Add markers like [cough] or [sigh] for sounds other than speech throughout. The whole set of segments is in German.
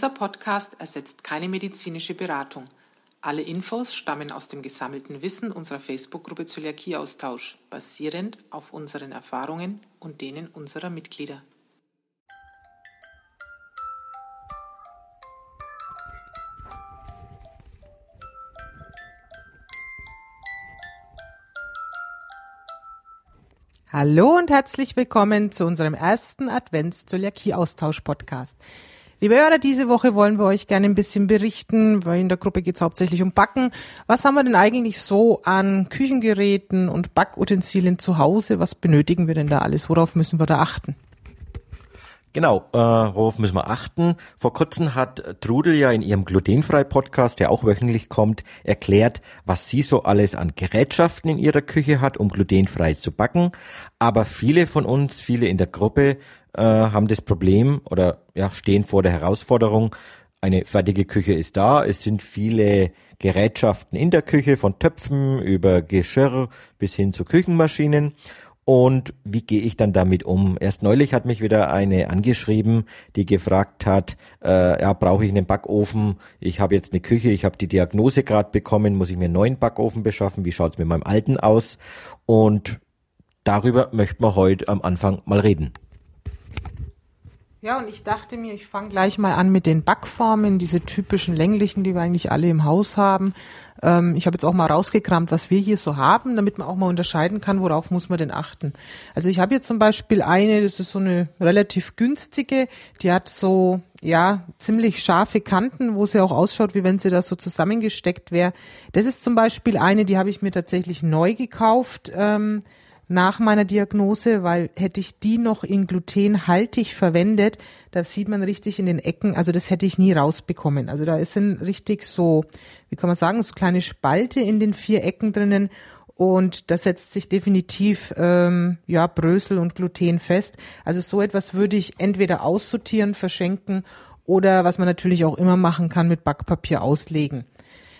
Dieser Podcast ersetzt keine medizinische Beratung. Alle Infos stammen aus dem gesammelten Wissen unserer Facebook-Gruppe Zöliakieaustausch, basierend auf unseren Erfahrungen und denen unserer Mitglieder. Hallo und herzlich willkommen zu unserem ersten Advents-Zöliakie-Austausch-Podcast. Liebe Hörer, diese Woche wollen wir euch gerne ein bisschen berichten, weil in der Gruppe geht es hauptsächlich um Backen. Was haben wir denn eigentlich so an Küchengeräten und Backutensilien zu Hause? Was benötigen wir denn da alles? Worauf müssen wir da achten? Genau, äh, worauf müssen wir achten? Vor kurzem hat Trudel ja in ihrem Glutenfrei-Podcast, der auch wöchentlich kommt, erklärt, was sie so alles an Gerätschaften in ihrer Küche hat, um glutenfrei zu backen. Aber viele von uns, viele in der Gruppe, äh, haben das Problem oder ja, stehen vor der Herausforderung, eine fertige Küche ist da, es sind viele Gerätschaften in der Küche, von Töpfen über Geschirr bis hin zu Küchenmaschinen. Und wie gehe ich dann damit um? Erst neulich hat mich wieder eine angeschrieben, die gefragt hat, äh, ja, brauche ich einen Backofen? Ich habe jetzt eine Küche, ich habe die Diagnose gerade bekommen, muss ich mir einen neuen Backofen beschaffen? Wie schaut's mit meinem alten aus? Und darüber möchten wir heute am Anfang mal reden. Ja, und ich dachte mir, ich fange gleich mal an mit den Backformen, diese typischen länglichen, die wir eigentlich alle im Haus haben. Ähm, ich habe jetzt auch mal rausgekramt, was wir hier so haben, damit man auch mal unterscheiden kann, worauf muss man denn achten. Also ich habe hier zum Beispiel eine, das ist so eine relativ günstige, die hat so, ja, ziemlich scharfe Kanten, wo sie auch ausschaut, wie wenn sie da so zusammengesteckt wäre. Das ist zum Beispiel eine, die habe ich mir tatsächlich neu gekauft. Ähm, nach meiner Diagnose, weil hätte ich die noch in glutenhaltig verwendet, da sieht man richtig in den Ecken, also das hätte ich nie rausbekommen. Also da ist ein richtig so, wie kann man sagen, so kleine Spalte in den vier Ecken drinnen und da setzt sich definitiv ähm, ja Brösel und Gluten fest. Also so etwas würde ich entweder aussortieren, verschenken oder was man natürlich auch immer machen kann, mit Backpapier auslegen.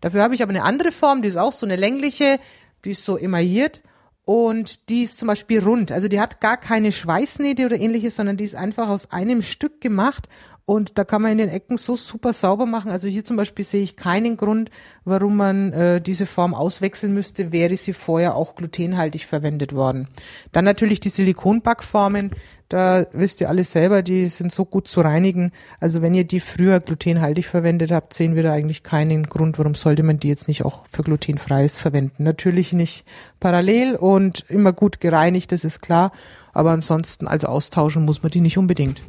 Dafür habe ich aber eine andere Form, die ist auch so eine längliche, die ist so emailliert und die ist zum Beispiel rund. Also die hat gar keine Schweißnähte oder ähnliches, sondern die ist einfach aus einem Stück gemacht und da kann man in den Ecken so super sauber machen. Also hier zum Beispiel sehe ich keinen Grund, warum man äh, diese Form auswechseln müsste, wäre sie vorher auch glutenhaltig verwendet worden. Dann natürlich die Silikonbackformen. Da wisst ihr alles selber, die sind so gut zu reinigen. Also wenn ihr die früher glutenhaltig verwendet habt, sehen wir da eigentlich keinen Grund, warum sollte man die jetzt nicht auch für glutenfreies verwenden. Natürlich nicht parallel und immer gut gereinigt, das ist klar. Aber ansonsten, also austauschen muss man die nicht unbedingt.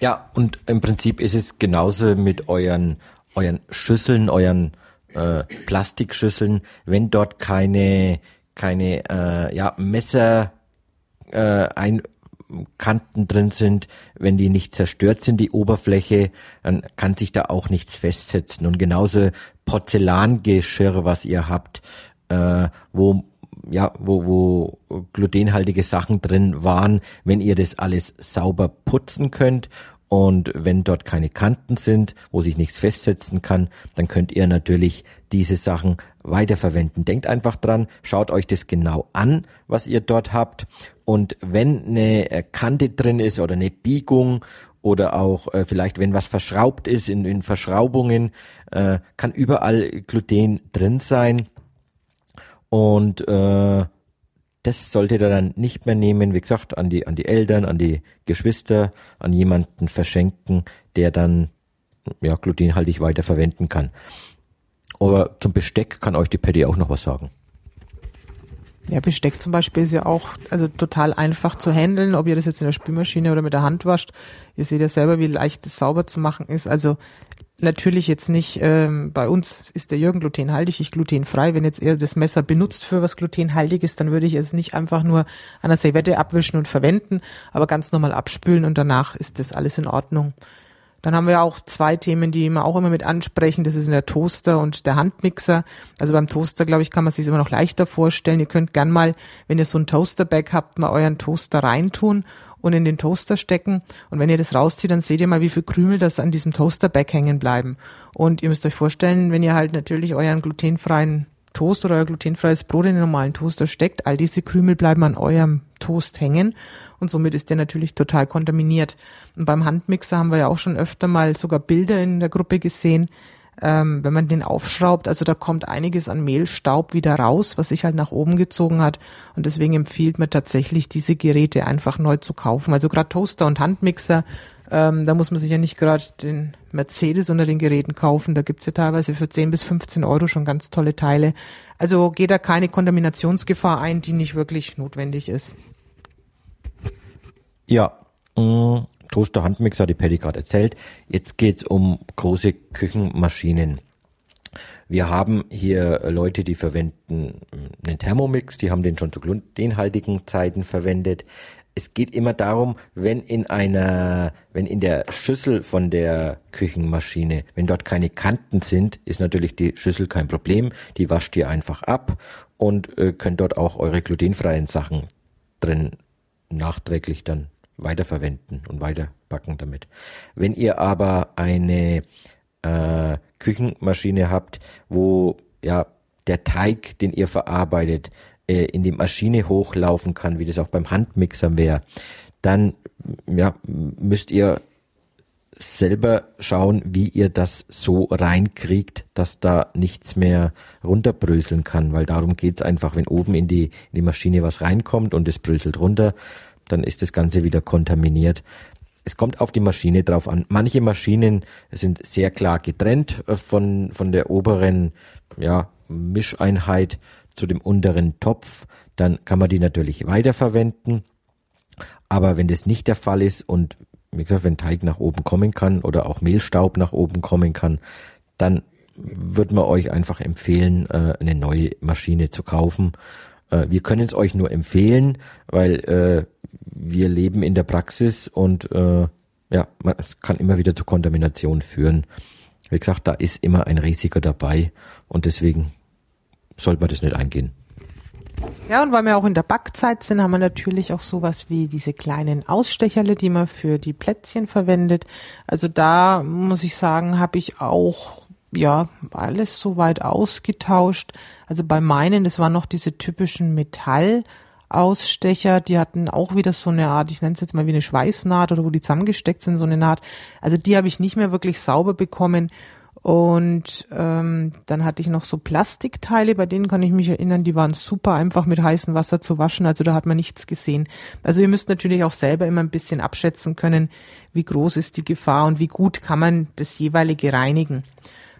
Ja, und im Prinzip ist es genauso mit euren, euren Schüsseln, euren äh, Plastikschüsseln, wenn dort keine, keine äh, ja, Messer äh, ein, Kanten drin sind, wenn die nicht zerstört sind, die Oberfläche, dann kann sich da auch nichts festsetzen. Und genauso Porzellangeschirr, was ihr habt, äh, wo ja, wo, wo glutenhaltige Sachen drin waren, wenn ihr das alles sauber putzen könnt und wenn dort keine Kanten sind, wo sich nichts festsetzen kann, dann könnt ihr natürlich diese Sachen weiterverwenden. Denkt einfach dran, schaut euch das genau an, was ihr dort habt. Und wenn eine Kante drin ist oder eine Biegung oder auch äh, vielleicht wenn was verschraubt ist in, in Verschraubungen, äh, kann überall Gluten drin sein. Und äh, das solltet ihr dann nicht mehr nehmen, wie gesagt, an die, an die Eltern, an die Geschwister, an jemanden verschenken, der dann ja, glutenhaltig weiter verwenden kann. Aber zum Besteck kann euch die Patty auch noch was sagen. Ja, Besteck zum Beispiel ist ja auch also total einfach zu handeln, ob ihr das jetzt in der Spülmaschine oder mit der Hand wascht. Ihr seht ja selber, wie leicht es sauber zu machen ist. Also natürlich jetzt nicht, ähm, bei uns ist der Jürgen glutenhaltig, ich glutenfrei. Wenn jetzt er das Messer benutzt für was glutenhaltig ist, dann würde ich es nicht einfach nur an der Servette abwischen und verwenden, aber ganz normal abspülen und danach ist das alles in Ordnung. Dann haben wir auch zwei Themen, die wir auch immer mit ansprechen. Das ist der Toaster und der Handmixer. Also beim Toaster, glaube ich, kann man sich immer noch leichter vorstellen. Ihr könnt gern mal, wenn ihr so ein Toasterbag habt, mal euren Toaster reintun und in den Toaster stecken. Und wenn ihr das rauszieht, dann seht ihr mal, wie viel Krümel das an diesem Toasterbag hängen bleiben. Und ihr müsst euch vorstellen, wenn ihr halt natürlich euren glutenfreien Toast oder euer glutenfreies Brot in den normalen Toaster steckt, all diese Krümel bleiben an eurem Toast hängen und somit ist der natürlich total kontaminiert. Und beim Handmixer haben wir ja auch schon öfter mal sogar Bilder in der Gruppe gesehen, ähm, wenn man den aufschraubt, also da kommt einiges an Mehlstaub wieder raus, was sich halt nach oben gezogen hat. Und deswegen empfiehlt man tatsächlich, diese Geräte einfach neu zu kaufen. Also gerade Toaster und Handmixer, ähm, da muss man sich ja nicht gerade den Mercedes unter den Geräten kaufen. Da gibt's ja teilweise für 10 bis 15 Euro schon ganz tolle Teile. Also geht da keine Kontaminationsgefahr ein, die nicht wirklich notwendig ist. Ja, mh, mm, Toaster, Handmixer, die Patty gerade erzählt. Jetzt geht's um große Küchenmaschinen. Wir haben hier Leute, die verwenden einen Thermomix, die haben den schon zu glutenhaltigen Zeiten verwendet. Es geht immer darum, wenn in einer, wenn in der Schüssel von der Küchenmaschine, wenn dort keine Kanten sind, ist natürlich die Schüssel kein Problem. Die wascht ihr einfach ab und äh, könnt dort auch eure glutenfreien Sachen drin nachträglich dann weiterverwenden und weiterbacken damit. Wenn ihr aber eine äh, Küchenmaschine habt, wo ja der Teig, den ihr verarbeitet, äh, in die Maschine hochlaufen kann, wie das auch beim Handmixer wäre, dann ja, müsst ihr selber schauen, wie ihr das so reinkriegt, dass da nichts mehr runterbröseln kann, weil darum geht's einfach, wenn oben in die, in die Maschine was reinkommt und es bröselt runter, dann ist das Ganze wieder kontaminiert. Es kommt auf die Maschine drauf an. Manche Maschinen sind sehr klar getrennt äh, von, von der oberen ja, Mischeinheit zu dem unteren Topf. Dann kann man die natürlich weiterverwenden. Aber wenn das nicht der Fall ist und wie gesagt, wenn Teig nach oben kommen kann oder auch Mehlstaub nach oben kommen kann, dann würde man euch einfach empfehlen, äh, eine neue Maschine zu kaufen. Äh, wir können es euch nur empfehlen, weil wir leben in der Praxis und äh, ja, man, es kann immer wieder zu Kontamination führen. Wie gesagt, da ist immer ein Risiko dabei und deswegen sollte man das nicht eingehen. Ja, und weil wir auch in der Backzeit sind, haben wir natürlich auch sowas wie diese kleinen Ausstecherle, die man für die Plätzchen verwendet. Also da muss ich sagen, habe ich auch ja alles soweit ausgetauscht. Also bei meinen, das waren noch diese typischen Metall Ausstecher, die hatten auch wieder so eine Art, ich nenne es jetzt mal wie eine Schweißnaht oder wo die zusammengesteckt sind, so eine Naht. Also die habe ich nicht mehr wirklich sauber bekommen. Und ähm, dann hatte ich noch so Plastikteile, bei denen kann ich mich erinnern, die waren super einfach mit heißem Wasser zu waschen, also da hat man nichts gesehen. Also ihr müsst natürlich auch selber immer ein bisschen abschätzen können, wie groß ist die Gefahr und wie gut kann man das jeweilige reinigen.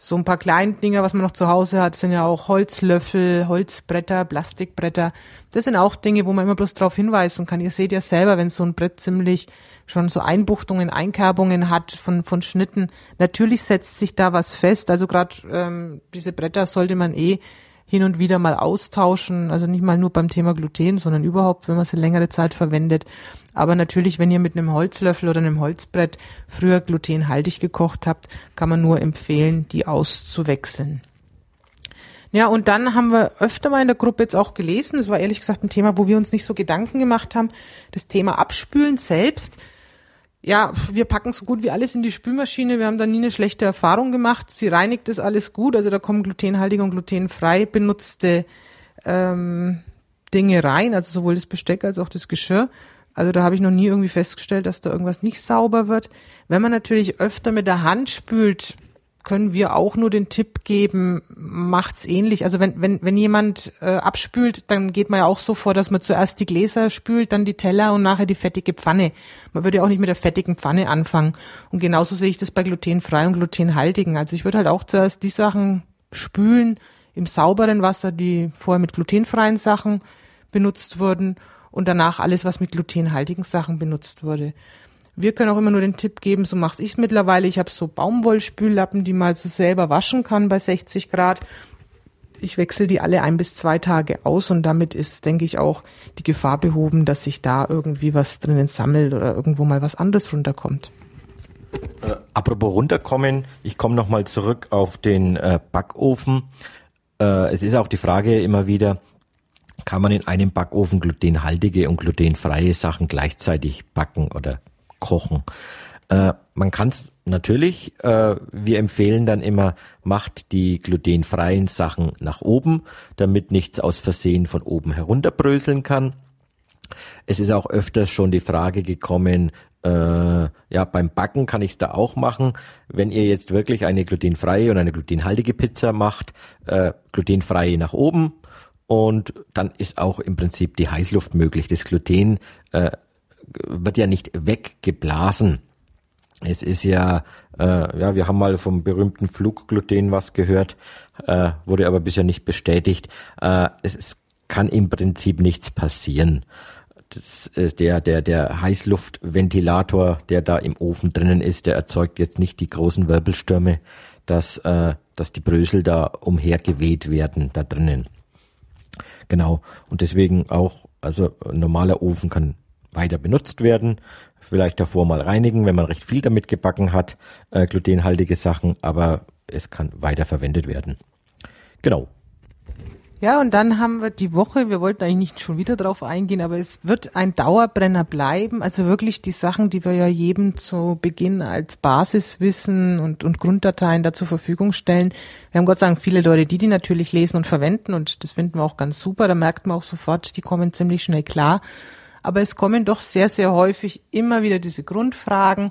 So ein paar kleine Dinger, was man noch zu Hause hat, sind ja auch Holzlöffel, Holzbretter, Plastikbretter. Das sind auch Dinge, wo man immer bloß darauf hinweisen kann. Ihr seht ja selber, wenn so ein Brett ziemlich schon so Einbuchtungen, Einkerbungen hat von, von Schnitten. Natürlich setzt sich da was fest. Also gerade ähm, diese Bretter sollte man eh hin und wieder mal austauschen. Also nicht mal nur beim Thema Gluten, sondern überhaupt, wenn man sie längere Zeit verwendet. Aber natürlich, wenn ihr mit einem Holzlöffel oder einem Holzbrett früher glutenhaltig gekocht habt, kann man nur empfehlen, die auszuwechseln. Ja, und dann haben wir öfter mal in der Gruppe jetzt auch gelesen, das war ehrlich gesagt ein Thema, wo wir uns nicht so Gedanken gemacht haben, das Thema Abspülen selbst ja, wir packen so gut wie alles in die Spülmaschine. Wir haben da nie eine schlechte Erfahrung gemacht. Sie reinigt das alles gut. Also da kommen glutenhaltige und glutenfrei benutzte ähm, Dinge rein, also sowohl das Besteck als auch das Geschirr. Also da habe ich noch nie irgendwie festgestellt, dass da irgendwas nicht sauber wird. Wenn man natürlich öfter mit der Hand spült, können wir auch nur den Tipp geben, macht's ähnlich. Also wenn, wenn, wenn jemand äh, abspült, dann geht man ja auch so vor, dass man zuerst die Gläser spült, dann die Teller und nachher die fettige Pfanne. Man würde ja auch nicht mit der fettigen Pfanne anfangen. Und genauso sehe ich das bei glutenfrei und glutenhaltigen. Also ich würde halt auch zuerst die Sachen spülen im sauberen Wasser, die vorher mit glutenfreien Sachen benutzt wurden und danach alles, was mit glutenhaltigen Sachen benutzt wurde. Wir können auch immer nur den Tipp geben, so mache ich mittlerweile. Ich habe so Baumwollspüllappen, die man so selber waschen kann bei 60 Grad. Ich wechsle die alle ein bis zwei Tage aus und damit ist, denke ich, auch die Gefahr behoben, dass sich da irgendwie was drinnen sammelt oder irgendwo mal was anderes runterkommt. Äh, apropos runterkommen, ich komme nochmal zurück auf den äh, Backofen. Äh, es ist auch die Frage immer wieder, kann man in einem Backofen glutenhaltige und glutenfreie Sachen gleichzeitig backen oder kochen. Äh, man kann es natürlich, äh, wir empfehlen dann immer, macht die glutenfreien Sachen nach oben, damit nichts aus Versehen von oben herunterbröseln kann. Es ist auch öfters schon die Frage gekommen, äh, ja, beim Backen kann ich es da auch machen. Wenn ihr jetzt wirklich eine glutenfreie und eine glutenhaltige Pizza macht, äh, glutenfrei nach oben und dann ist auch im Prinzip die Heißluft möglich. Das Gluten äh, wird ja nicht weggeblasen. Es ist ja, äh, ja, wir haben mal vom berühmten Fluggluten was gehört, äh, wurde aber bisher nicht bestätigt. Äh, es, es kann im Prinzip nichts passieren. Das ist der, der, der Heißluftventilator, der da im Ofen drinnen ist, der erzeugt jetzt nicht die großen Wirbelstürme, dass, äh, dass die Brösel da umhergeweht werden da drinnen. Genau. Und deswegen auch, also normaler Ofen kann weiter benutzt werden. Vielleicht davor mal reinigen, wenn man recht viel damit gebacken hat, äh, glutenhaltige Sachen, aber es kann weiter verwendet werden. Genau. Ja, und dann haben wir die Woche, wir wollten eigentlich nicht schon wieder drauf eingehen, aber es wird ein Dauerbrenner bleiben. Also wirklich die Sachen, die wir ja jedem zu Beginn als Basiswissen und, und Grunddateien da zur Verfügung stellen. Wir haben Gott sei Dank viele Leute, die die natürlich lesen und verwenden und das finden wir auch ganz super. Da merkt man auch sofort, die kommen ziemlich schnell klar. Aber es kommen doch sehr, sehr häufig immer wieder diese Grundfragen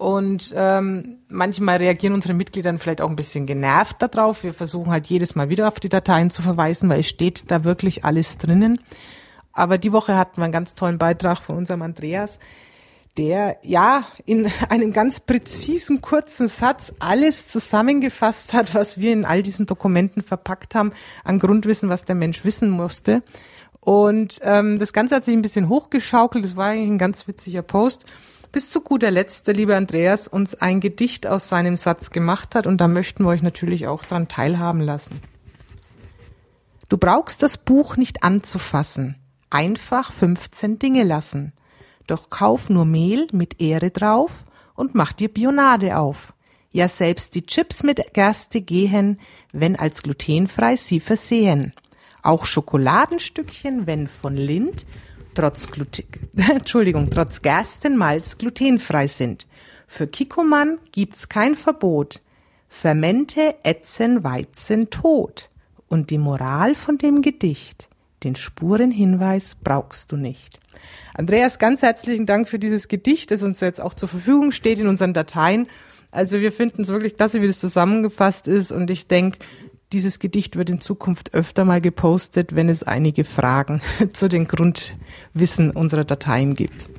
und ähm, manchmal reagieren unsere Mitglieder vielleicht auch ein bisschen genervt darauf. Wir versuchen halt jedes Mal wieder auf die Dateien zu verweisen, weil es steht da wirklich alles drinnen. Aber die Woche hatten wir einen ganz tollen Beitrag von unserem Andreas, der ja in einem ganz präzisen kurzen Satz alles zusammengefasst hat, was wir in all diesen Dokumenten verpackt haben, an Grundwissen, was der Mensch wissen musste. Und ähm, das Ganze hat sich ein bisschen hochgeschaukelt. Das war eigentlich ein ganz witziger Post bis zu guter Letzt der liebe Andreas uns ein Gedicht aus seinem Satz gemacht hat und da möchten wir euch natürlich auch daran teilhaben lassen. Du brauchst das Buch nicht anzufassen, einfach 15 Dinge lassen. Doch kauf nur Mehl mit Ehre drauf und mach dir Bionade auf. Ja, selbst die Chips mit Gerste gehen, wenn als glutenfrei sie versehen. Auch Schokoladenstückchen, wenn von Lind, trotz, Gluten, [laughs] Entschuldigung, trotz Gerstenmalz glutenfrei sind. Für Kikoman gibt's kein Verbot. Fermente ätzen Weizen tot. Und die Moral von dem Gedicht, den Spurenhinweis brauchst du nicht. Andreas, ganz herzlichen Dank für dieses Gedicht, das uns jetzt auch zur Verfügung steht in unseren Dateien. Also wir finden es wirklich klasse, wie das zusammengefasst ist und ich denke, dieses Gedicht wird in Zukunft öfter mal gepostet, wenn es einige Fragen [laughs] zu den Grundwissen unserer Dateien gibt.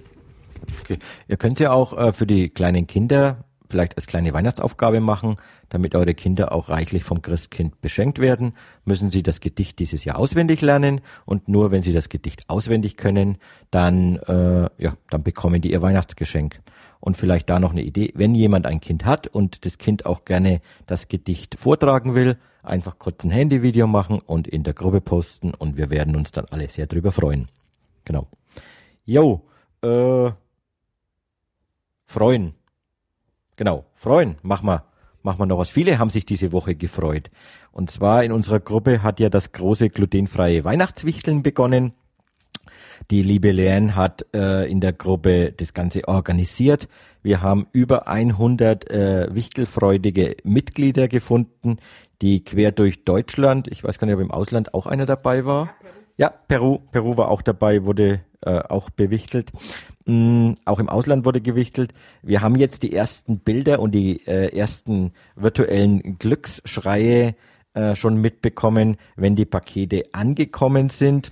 Okay. Ihr könnt ja auch äh, für die kleinen Kinder vielleicht als kleine Weihnachtsaufgabe machen, damit eure Kinder auch reichlich vom Christkind beschenkt werden, müssen sie das Gedicht dieses Jahr auswendig lernen und nur wenn sie das Gedicht auswendig können, dann äh, ja, dann bekommen die ihr Weihnachtsgeschenk. Und vielleicht da noch eine Idee, wenn jemand ein Kind hat und das Kind auch gerne das Gedicht vortragen will, einfach kurz ein Handyvideo machen und in der Gruppe posten und wir werden uns dann alle sehr drüber freuen. Genau. Jo, äh, freuen. Genau, freuen, mach mal, mach mal noch was. Viele haben sich diese Woche gefreut. Und zwar in unserer Gruppe hat ja das große glutenfreie Weihnachtswichteln begonnen. Die liebe Leanne hat äh, in der Gruppe das Ganze organisiert. Wir haben über 100 äh, wichtelfreudige Mitglieder gefunden, die quer durch Deutschland, ich weiß gar nicht, ob im Ausland auch einer dabei war. Ja, Peru, Peru war auch dabei, wurde äh, auch bewichtelt. Mm, auch im Ausland wurde gewichtelt. Wir haben jetzt die ersten Bilder und die äh, ersten virtuellen Glücksschreie äh, schon mitbekommen, wenn die Pakete angekommen sind.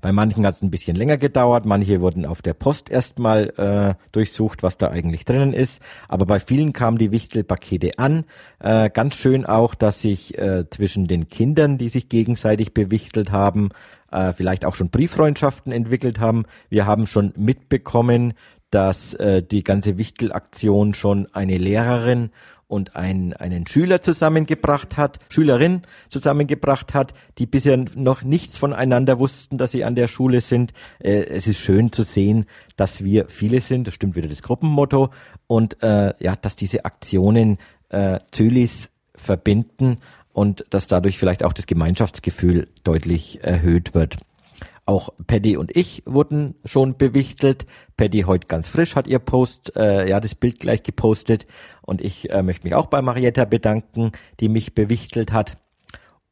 Bei manchen hat es ein bisschen länger gedauert, manche wurden auf der Post erstmal äh, durchsucht, was da eigentlich drinnen ist. Aber bei vielen kamen die Wichtelpakete an. Äh, ganz schön auch, dass sich äh, zwischen den Kindern, die sich gegenseitig bewichtelt haben, äh, vielleicht auch schon Brieffreundschaften entwickelt haben. Wir haben schon mitbekommen, dass äh, die ganze Wichtelaktion schon eine Lehrerin und ein, einen Schüler zusammengebracht hat, Schülerin zusammengebracht hat, die bisher noch nichts voneinander wussten, dass sie an der Schule sind. Äh, es ist schön zu sehen, dass wir viele sind, das stimmt wieder das Gruppenmotto, und äh, ja, dass diese Aktionen äh, Zölis verbinden und dass dadurch vielleicht auch das Gemeinschaftsgefühl deutlich erhöht wird. Auch Paddy und ich wurden schon bewichtelt. Paddy heute ganz frisch hat ihr Post, äh, ja, das Bild gleich gepostet. Und ich äh, möchte mich auch bei Marietta bedanken, die mich bewichtelt hat.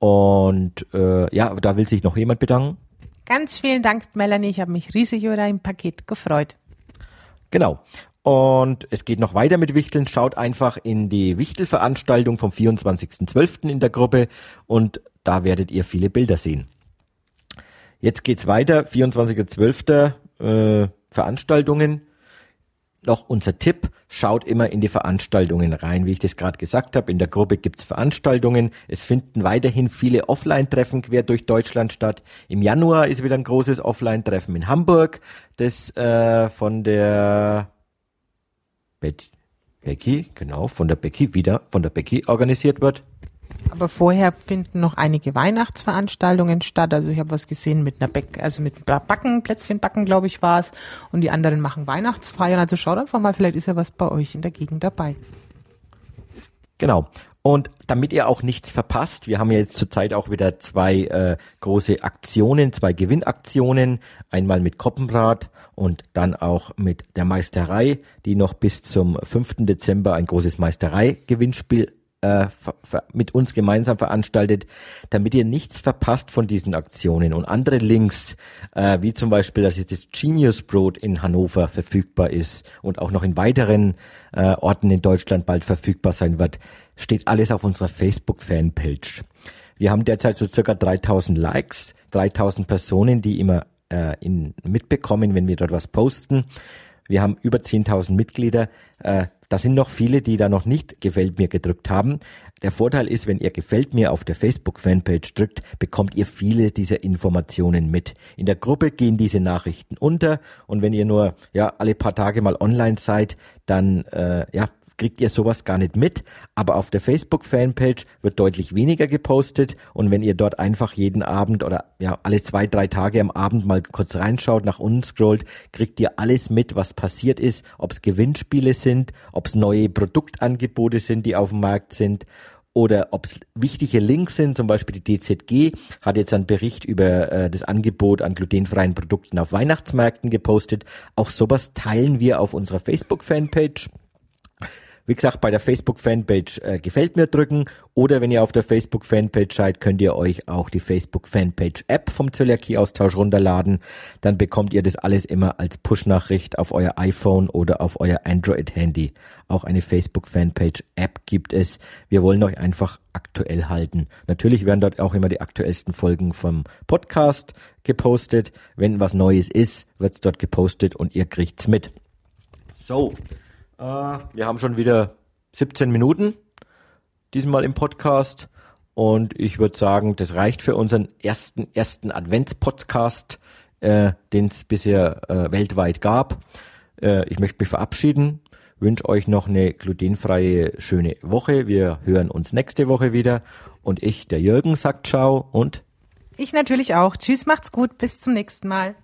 Und äh, ja, da will sich noch jemand bedanken. Ganz vielen Dank, Melanie. Ich habe mich riesig über dein Paket gefreut. Genau. Und es geht noch weiter mit Wichteln. Schaut einfach in die Wichtelveranstaltung vom 24.12. in der Gruppe und da werdet ihr viele Bilder sehen. Jetzt geht's weiter. 24.12. Äh, Veranstaltungen. Noch unser Tipp, schaut immer in die Veranstaltungen rein. Wie ich das gerade gesagt habe, in der Gruppe gibt's Veranstaltungen. Es finden weiterhin viele Offline-Treffen quer durch Deutschland statt. Im Januar ist wieder ein großes Offline-Treffen in Hamburg, das äh, von der Becky, genau, von der Becky, wieder von der Becky organisiert wird. Aber vorher finden noch einige Weihnachtsveranstaltungen statt. Also ich habe was gesehen mit einer Bäck, also mit Backen, Plätzchen backen, glaube ich, war es. Und die anderen machen Weihnachtsfeiern. Also schaut einfach mal, vielleicht ist ja was bei euch in der Gegend dabei. Genau. Und damit ihr auch nichts verpasst, wir haben jetzt zurzeit auch wieder zwei äh, große Aktionen, zwei Gewinnaktionen, einmal mit Koppenbrat und dann auch mit der Meisterei, die noch bis zum 5. Dezember ein großes Meisterei-Gewinnspiel äh, mit uns gemeinsam veranstaltet, damit ihr nichts verpasst von diesen Aktionen und andere Links, äh, wie zum Beispiel, dass jetzt das Genius Brot in Hannover verfügbar ist und auch noch in weiteren äh, Orten in Deutschland bald verfügbar sein wird, steht alles auf unserer Facebook-Fanpage. Wir haben derzeit so circa 3000 Likes, 3000 Personen, die immer äh, in, mitbekommen, wenn wir dort was posten. Wir haben über 10.000 Mitglieder. Äh, da sind noch viele, die da noch nicht gefällt mir gedrückt haben. Der Vorteil ist, wenn ihr gefällt mir auf der Facebook-Fanpage drückt, bekommt ihr viele dieser Informationen mit. In der Gruppe gehen diese Nachrichten unter und wenn ihr nur ja alle paar Tage mal online seid, dann äh, ja kriegt ihr sowas gar nicht mit. Aber auf der Facebook-Fanpage wird deutlich weniger gepostet. Und wenn ihr dort einfach jeden Abend oder ja alle zwei, drei Tage am Abend mal kurz reinschaut, nach unten scrollt, kriegt ihr alles mit, was passiert ist, ob es Gewinnspiele sind, ob es neue Produktangebote sind, die auf dem Markt sind oder ob es wichtige Links sind, zum Beispiel die DZG hat jetzt einen Bericht über äh, das Angebot an glutenfreien Produkten auf Weihnachtsmärkten gepostet. Auch sowas teilen wir auf unserer Facebook-Fanpage. Wie gesagt, bei der Facebook-Fanpage äh, gefällt mir drücken oder wenn ihr auf der Facebook-Fanpage seid, könnt ihr euch auch die Facebook-Fanpage-App vom Zöliakie-Austausch runterladen. Dann bekommt ihr das alles immer als Push-Nachricht auf euer iPhone oder auf euer Android-Handy. Auch eine Facebook-Fanpage-App gibt es. Wir wollen euch einfach aktuell halten. Natürlich werden dort auch immer die aktuellsten Folgen vom Podcast gepostet. Wenn was Neues ist, wird's dort gepostet und ihr kriegt's mit. So, äh, wir haben schon wieder 17 Minuten diesmal im Podcast. Und ich würde sagen, das reicht für unseren ersten, ersten Advents-Podcast, äh, den es bisher äh, weltweit gab. Äh, ich möchte mich verabschieden, wünsche euch noch eine glutenfreie, schöne Woche. Wir hören uns nächste Woche wieder. Und ich, der Jürgen, sagt Ciao und ich natürlich auch. Tschüss, macht's gut, bis zum nächsten Mal.